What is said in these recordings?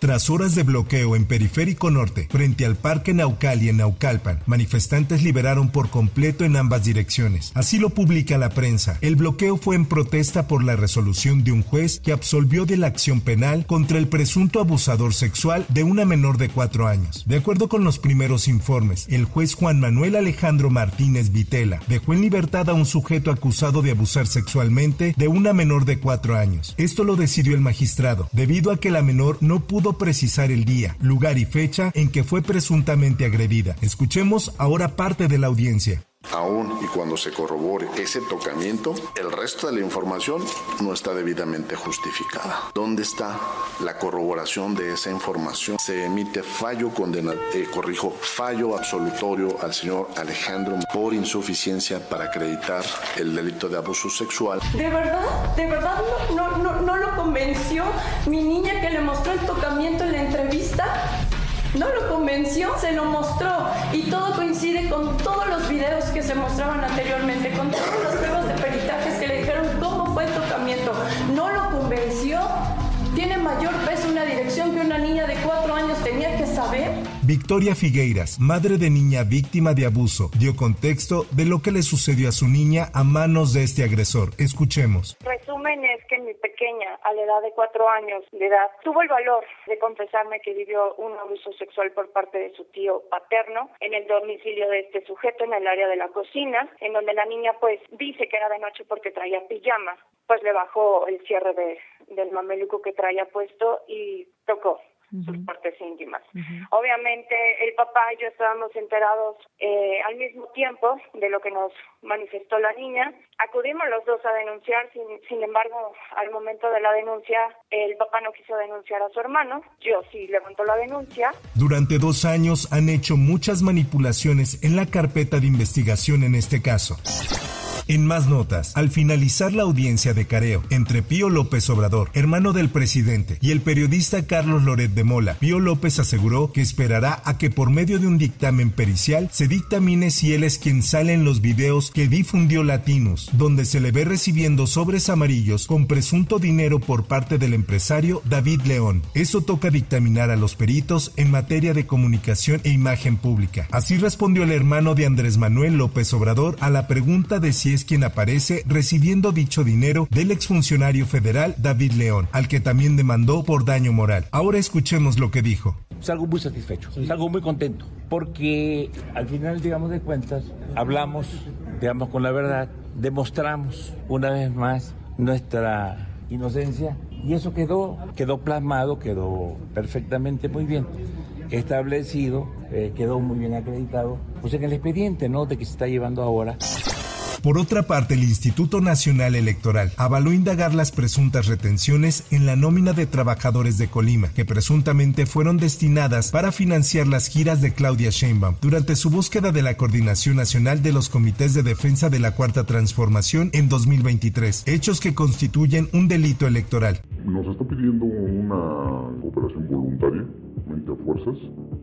Tras horas de bloqueo en Periférico Norte, frente al Parque Naucal en Naucalpan, manifestantes liberaron por completo en ambas direcciones. Así lo publica la prensa. El bloqueo fue en protesta por la resolución de un juez que absolvió de la acción penal contra el presunto abusador sexual de una menor de cuatro años. De acuerdo con los primeros informes, el juez Juan Manuel Alejandro Martínez Vitela dejó en libertad a un sujeto acusado de abusar sexualmente de una menor de cuatro años. Esto lo decidió el magistrado, debido a que la menor no pudo precisar el día, lugar y fecha en que fue presuntamente agredida. Escuchemos ahora parte de la audiencia. Aún y cuando se corrobore ese tocamiento, el resto de la información no está debidamente justificada. ¿Dónde está la corroboración de esa información? Se emite fallo condenatorio, eh, corrijo, fallo absolutorio al señor Alejandro por insuficiencia para acreditar el delito de abuso sexual. ¿De verdad? ¿De verdad no, no, no lo convenció mi niña que le mostró el tocamiento en la entrevista? No lo convenció, se lo mostró y todo coincide con todos los videos que se mostraban anteriormente, con todas las pruebas de peritajes que le dijeron cómo fue el tocamiento. No lo convenció, tiene mayor peso una dirección que una niña de cuatro años tenía que saber. Victoria Figueiras, madre de niña víctima de abuso, dio contexto de lo que le sucedió a su niña a manos de este agresor. Escuchemos. Resumen es que mi pequeña, a la edad de cuatro años de edad, tuvo el valor de confesarme que vivió un abuso sexual por parte de su tío paterno en el domicilio de este sujeto en el área de la cocina, en donde la niña pues dice que era de noche porque traía pijama, pues le bajó el cierre de, del mameluco que traía puesto y tocó sus partes íntimas. Obviamente el papá y yo estábamos enterados eh, al mismo tiempo de lo que nos manifestó la niña. Acudimos los dos a denunciar, sin, sin embargo, al momento de la denuncia, el papá no quiso denunciar a su hermano, yo sí levantó la denuncia. Durante dos años han hecho muchas manipulaciones en la carpeta de investigación en este caso. En más notas, al finalizar la audiencia de careo entre Pío López Obrador, hermano del presidente, y el periodista Carlos Loret de Mola, Pío López aseguró que esperará a que por medio de un dictamen pericial se dictamine si él es quien sale en los videos que difundió Latinos, donde se le ve recibiendo sobres amarillos con presunto dinero por parte del empresario David León. Eso toca dictaminar a los peritos en materia de comunicación e imagen pública. Así respondió el hermano de Andrés Manuel López Obrador a la pregunta de si es quien aparece recibiendo dicho dinero del exfuncionario federal David León, al que también demandó por daño moral. Ahora escuchemos lo que dijo. Salgo muy satisfecho, salgo muy contento, porque al final, digamos de cuentas, hablamos, digamos con la verdad, demostramos una vez más nuestra inocencia y eso quedó, quedó plasmado, quedó perfectamente muy bien establecido, eh, quedó muy bien acreditado, pues en el expediente, ¿no? De que se está llevando ahora. Por otra parte, el Instituto Nacional Electoral avaló indagar las presuntas retenciones en la nómina de trabajadores de Colima, que presuntamente fueron destinadas para financiar las giras de Claudia Sheinbaum durante su búsqueda de la Coordinación Nacional de los Comités de Defensa de la Cuarta Transformación en 2023, hechos que constituyen un delito electoral. Nos está pidiendo una operación voluntaria, a fuerzas.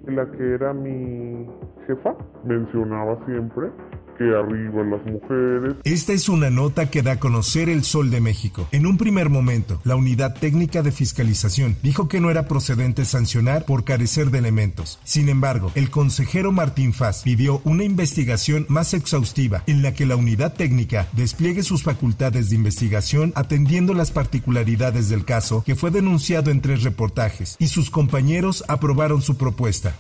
La que era mi jefa mencionaba siempre que arriba las mujeres. Esta es una nota que da a conocer el Sol de México. En un primer momento, la Unidad Técnica de Fiscalización dijo que no era procedente sancionar por carecer de elementos. Sin embargo, el consejero Martín Faz pidió una investigación más exhaustiva en la que la Unidad Técnica despliegue sus facultades de investigación atendiendo las particularidades del caso que fue denunciado en tres reportajes y sus compañeros aprobaron su propuesta.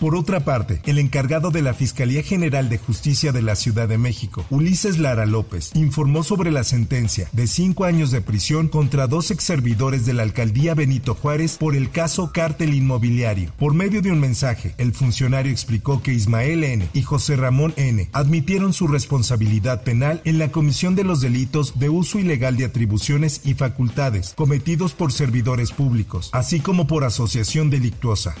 Por otra parte, el encargado de la Fiscalía General de Justicia de la Ciudad de México, Ulises Lara López, informó sobre la sentencia de cinco años de prisión contra dos ex servidores de la alcaldía Benito Juárez por el caso Cártel Inmobiliario. Por medio de un mensaje, el funcionario explicó que Ismael N. y José Ramón N. admitieron su responsabilidad penal en la comisión de los delitos de uso ilegal de atribuciones y facultades cometidos por servidores públicos, así como por asociación delictuosa.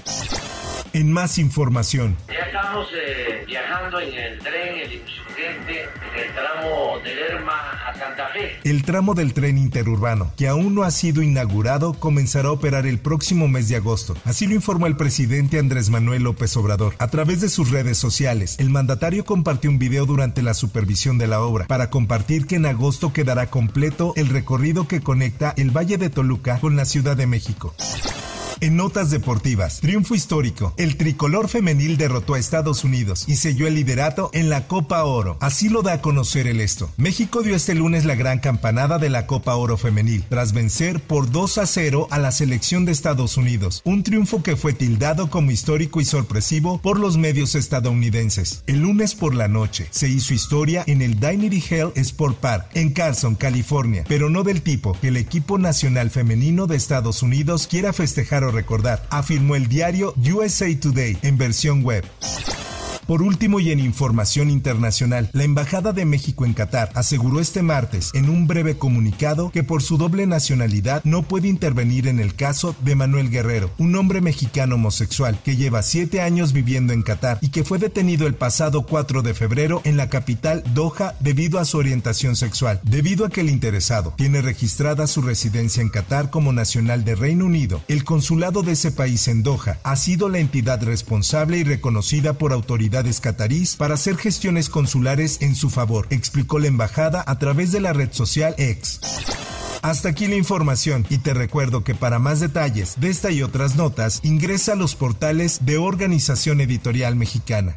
En más información. Ya estamos eh, viajando en el tren, el insurgente, el tramo de Lerma a Santa Fe. El tramo del tren interurbano, que aún no ha sido inaugurado, comenzará a operar el próximo mes de agosto. Así lo informó el presidente Andrés Manuel López Obrador. A través de sus redes sociales, el mandatario compartió un video durante la supervisión de la obra para compartir que en agosto quedará completo el recorrido que conecta el Valle de Toluca con la Ciudad de México. En notas deportivas, triunfo histórico. El tricolor femenil derrotó a Estados Unidos y selló el liderato en la Copa Oro. Así lo da a conocer el esto. México dio este lunes la gran campanada de la Copa Oro femenil, tras vencer por 2 a 0 a la selección de Estados Unidos. Un triunfo que fue tildado como histórico y sorpresivo por los medios estadounidenses. El lunes por la noche se hizo historia en el Dignity Hell Sport Park en Carson, California, pero no del tipo que el equipo nacional femenino de Estados Unidos quiera festejar recordar, afirmó el diario USA Today en versión web. Por último y en información internacional, la Embajada de México en Qatar aseguró este martes en un breve comunicado que por su doble nacionalidad no puede intervenir en el caso de Manuel Guerrero, un hombre mexicano homosexual que lleva siete años viviendo en Qatar y que fue detenido el pasado 4 de febrero en la capital Doha debido a su orientación sexual. Debido a que el interesado tiene registrada su residencia en Qatar como nacional de Reino Unido, el consulado de ese país en Doha ha sido la entidad responsable y reconocida por autoridades catarís para hacer gestiones consulares en su favor, explicó la embajada a través de la red social X. Hasta aquí la información y te recuerdo que para más detalles de esta y otras notas ingresa a los portales de Organización Editorial Mexicana.